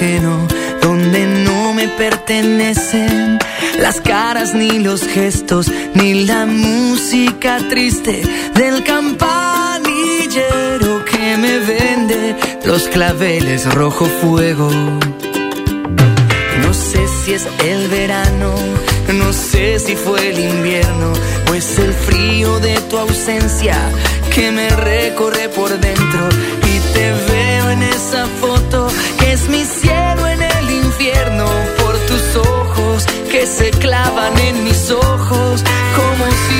Ajeno, donde no me pertenecen las caras ni los gestos, ni la música triste del campanillero que me vende los claveles rojo fuego. No sé si es el verano, no sé si fue el invierno, pues el frío de tu ausencia que me recorre por dentro y te veo en esa foto que es mi cielo que se clavan en mis ojos como si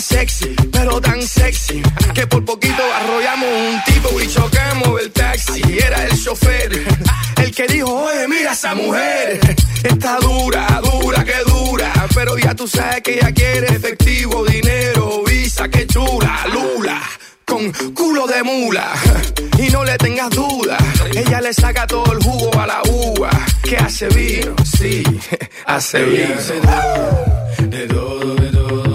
Sexy, pero tan sexy que por poquito arrollamos un tipo y chocamos el taxi. Era el chofer, el que dijo, oye, mira esa mujer. Está dura, dura, que dura. Pero ya tú sabes que ella quiere efectivo, dinero, visa, que chula, lula con culo de mula. Y no le tengas duda, ella le saca todo el jugo a la uva. Que hace vino, sí, hace vino. De todo, de todo,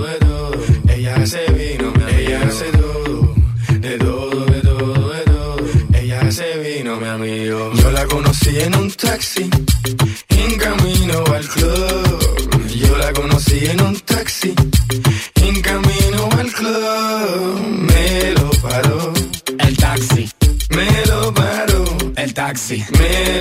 hace vino, ella hace todo, de todo, de todo, de todo. Ella hace vino, mi amigo. Yo la conocí en un taxi, en camino al club. Yo la conocí en un taxi, en camino al club. Me lo paró. El taxi. Me lo paró. El taxi. Me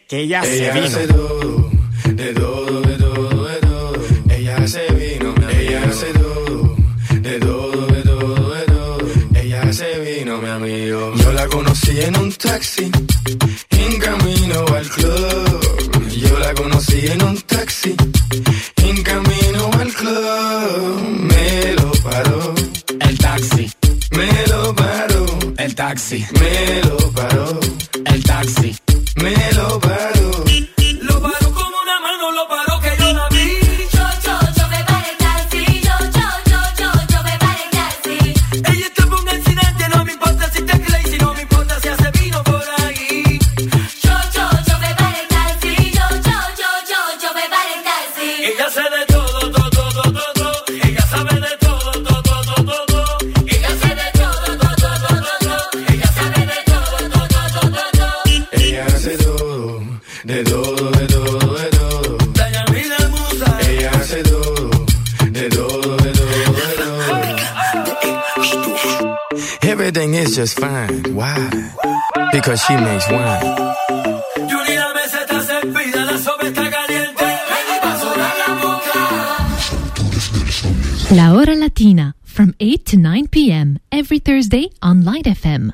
Que ella, ella se vino. Hace todo, de todo, de todo, de todo. Ella se vino, ella hace todo, de todo, de todo, de todo. Ella se vino, mi amigo. Yo la conocí en un taxi, en camino al club. Yo la conocí en un taxi, en camino al club. Me lo paró. El taxi. Me lo paró. El taxi. Me lo paró. El taxi me lo de todo, de todo, de todo. Ella hace todo, de todo, de todo, de todo. Everything is just fine. Why? Because she makes wine. Yuri, la mesa está servida, la sopa está caliente. La Hora Latina, from 8 to 9 p.m. every Thursday on Light FM.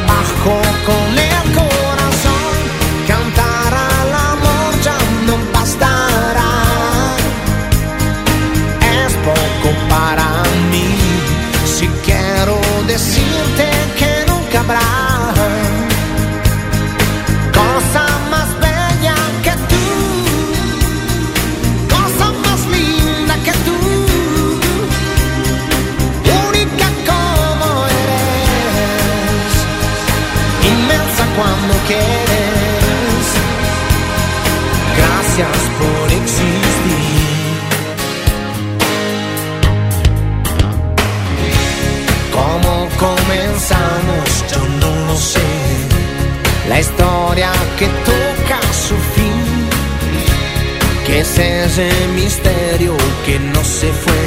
por existir. ¿Cómo comenzamos? Yo no lo sé. La historia que toca su fin. Que es ese misterio que no se fue.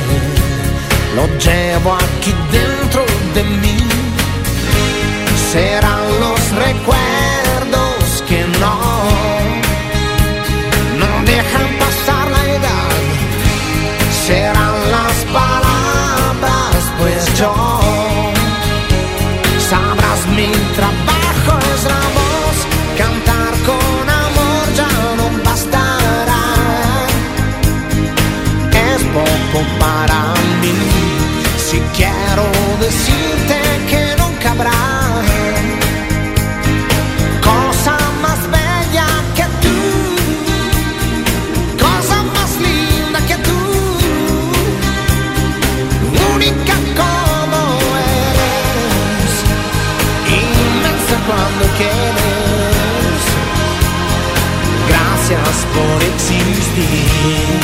Lo llevo aquí dentro de mí. Serán los recuerdos poco para mí, si quiero decirte que nunca habrá cosa más bella que tú, cosa más linda que tú única como eres, inmensa cuando quieres. Gracias por existir.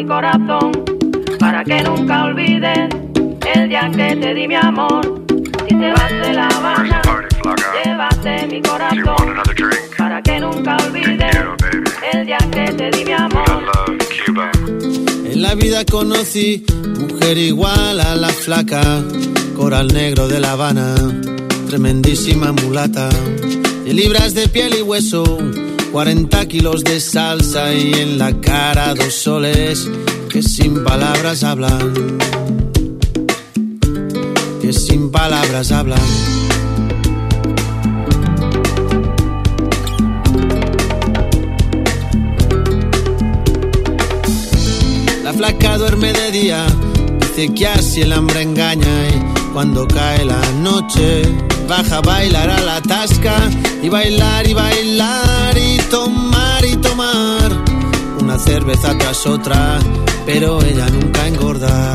Mi corazón para que nunca olvides el día que te di mi amor. Si te vas de La Habana, llévate mi corazón para que nunca olvides el día que te di mi amor. En la vida conocí mujer igual a la flaca, coral negro de La Habana, tremendísima mulata, de libras de piel y hueso, 40 kilos de salsa y en la cara dos soles que sin palabras hablan. Que sin palabras hablan. La flaca duerme de día, dice que así el hambre engaña y cuando cae la noche baja, bailar a la tasca y bailar y bailar y tomar y tomar una cerveza tras otra, pero ella nunca engorda.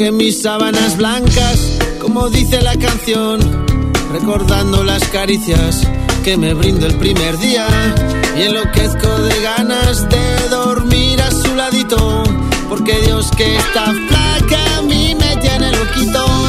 que mis sábanas blancas, como dice la canción, recordando las caricias que me brindo el primer día y enloquezco de ganas de dormir a su ladito, porque Dios que está flaca a mí me tiene loquito.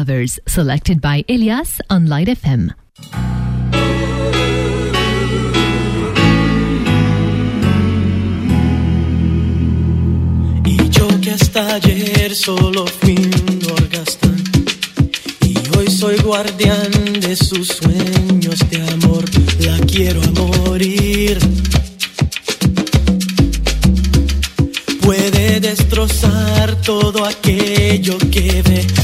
Lovers, selected by Elias on Light FM. Y yo que hasta ayer solo fui un orgastán, y hoy soy guardián de sus sueños de amor, la quiero a morir. Puede destrozar todo aquello que ve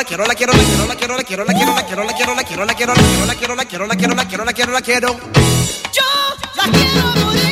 quiero, la quiero, la quiero, la quiero, la quiero, la quiero, la quiero, la quiero, la quiero, la quiero, la quiero, la quiero, la quiero, la quiero, la quiero, la quiero, la quiero, la quiero. Yo la quiero.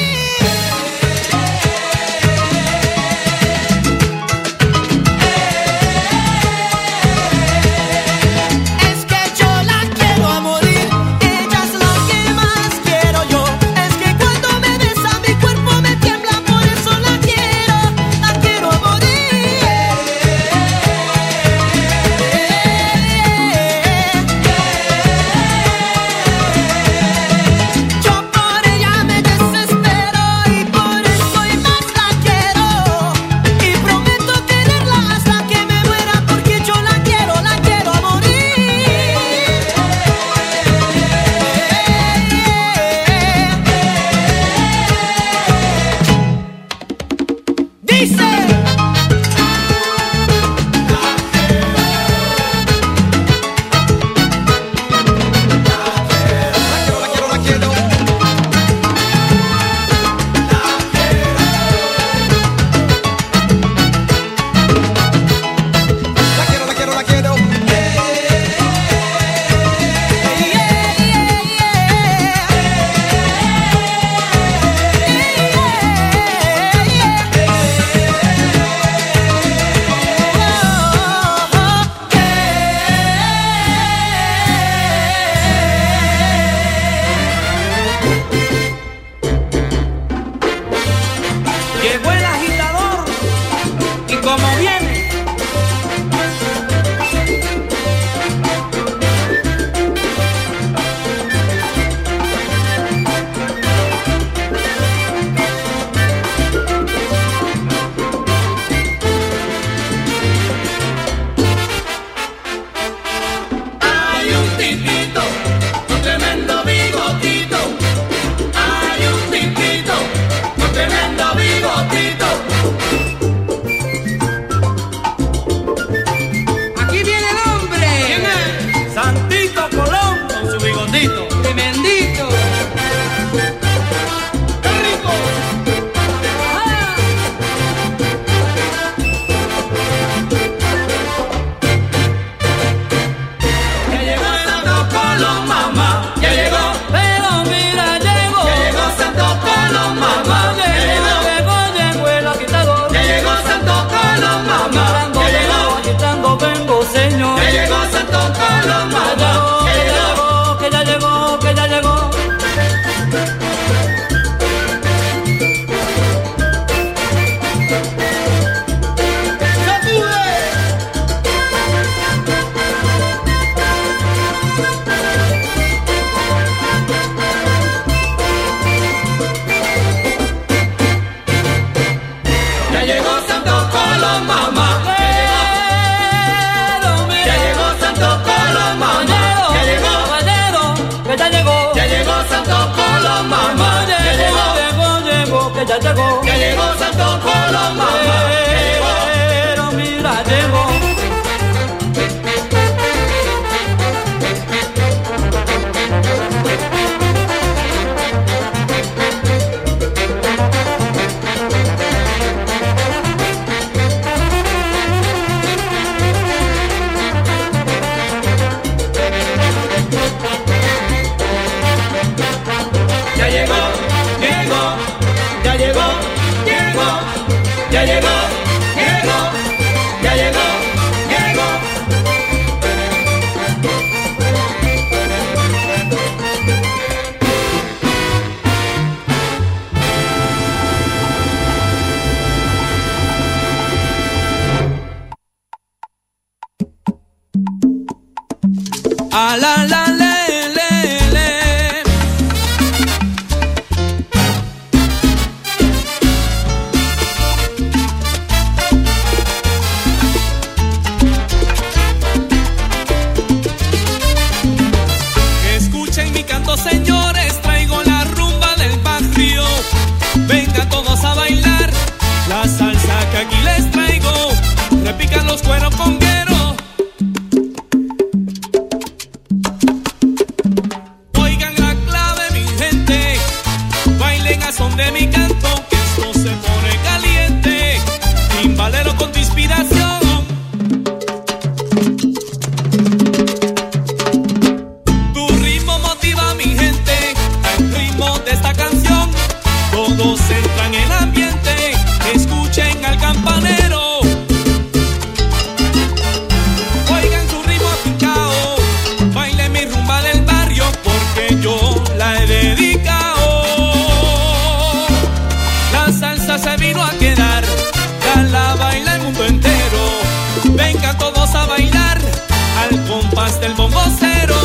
compás del bombocero.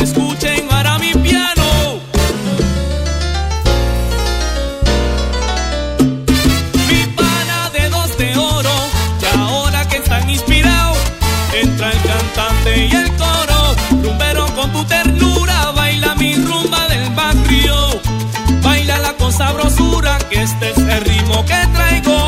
Escuchen ahora mi piano. Mi pana de dos de oro, y ahora que están inspirados, entra el cantante y el coro. Rumbero con tu ternura, baila mi rumba del barrio. Baila la con sabrosura, que este es el ritmo que traigo.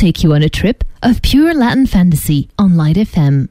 take you on a trip of pure Latin fantasy on Light FM.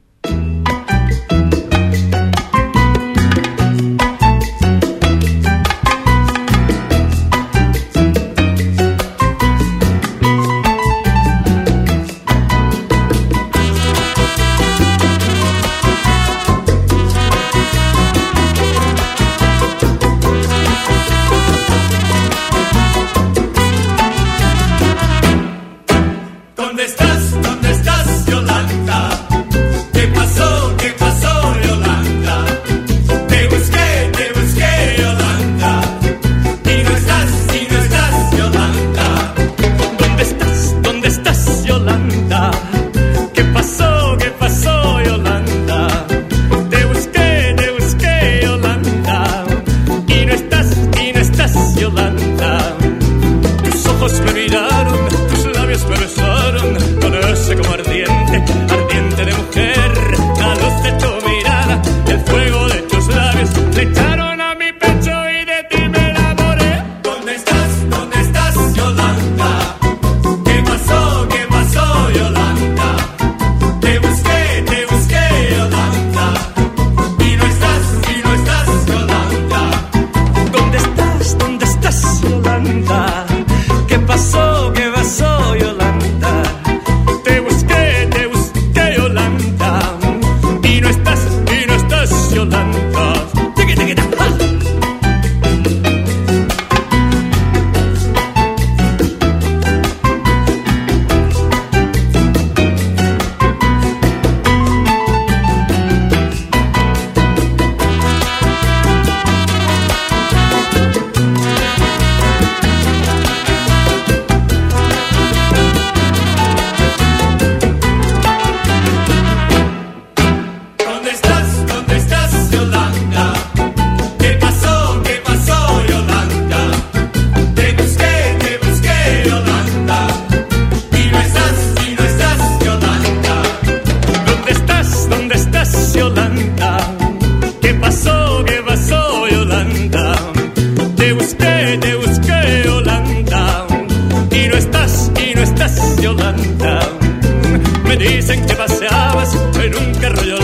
Dicen que paseabas en un carro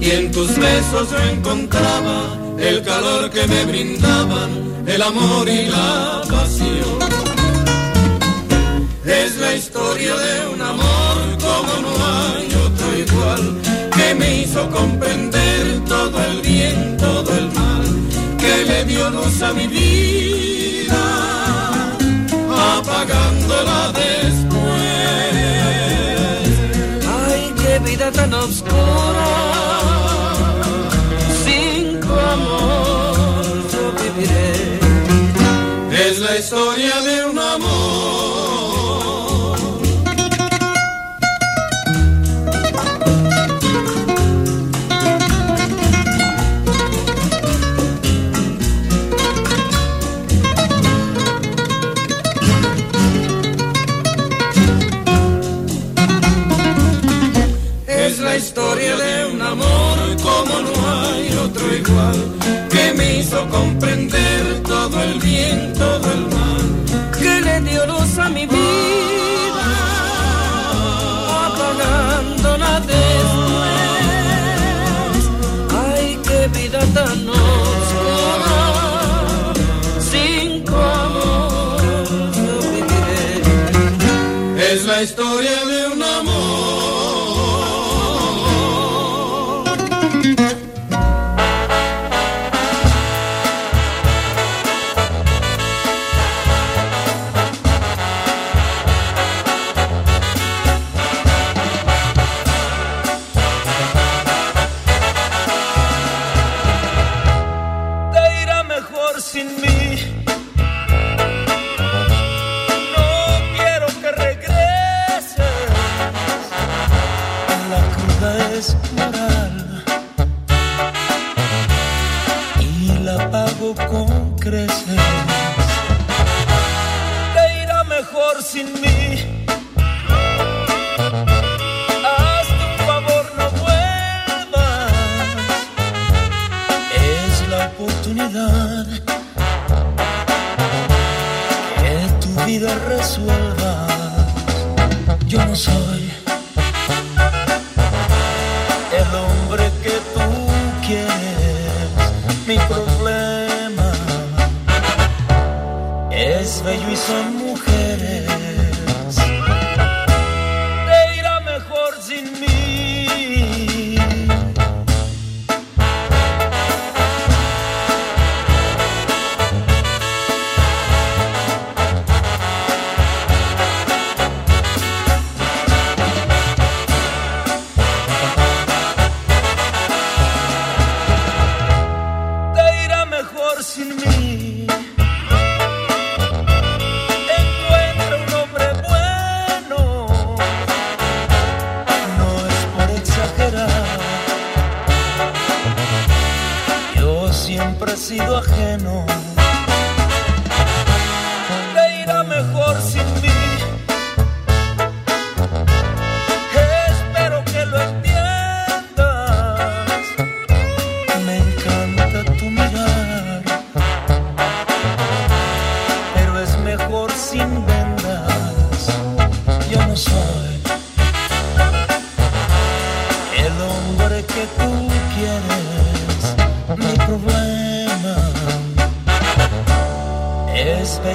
y en tus besos yo encontraba el calor que me brindaban el amor y la pasión. Es la historia de un amor como no hay otro igual que me hizo comprender todo el bien, todo el mal, que le dio luz a mi vida, apagándola después tan oscura. Sin amor yo viviré. Es la historia de un amor hizo comprender todo el bien this.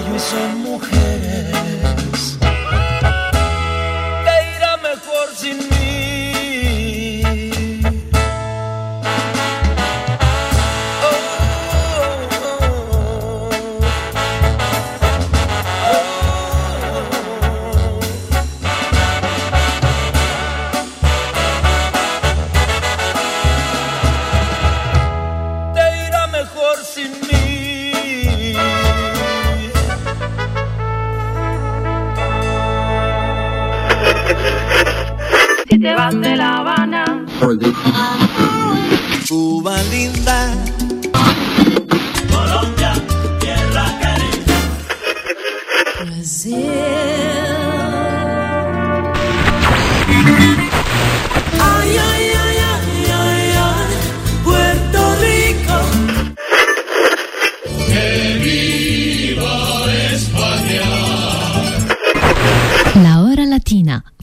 bello y son mujeres.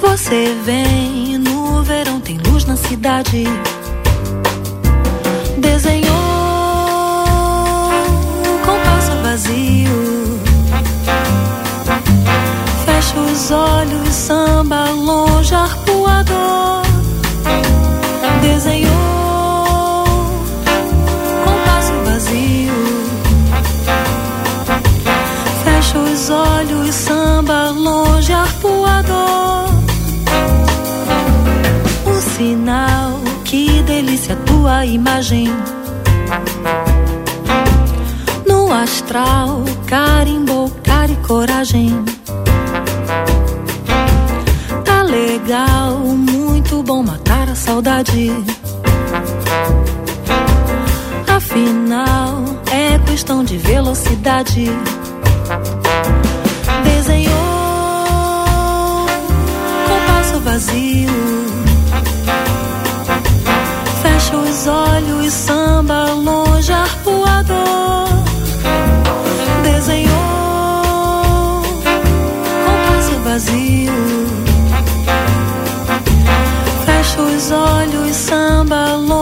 Você vem no verão, tem luz na cidade. imagem. No astral, carimbo, cara e coragem. Tá legal, muito bom matar a saudade. Afinal, é questão de velocidade. Desenhou com passo vazio os olhos samba longe arpoador. Desenhou compasso vazio. Fecha os olhos samba longe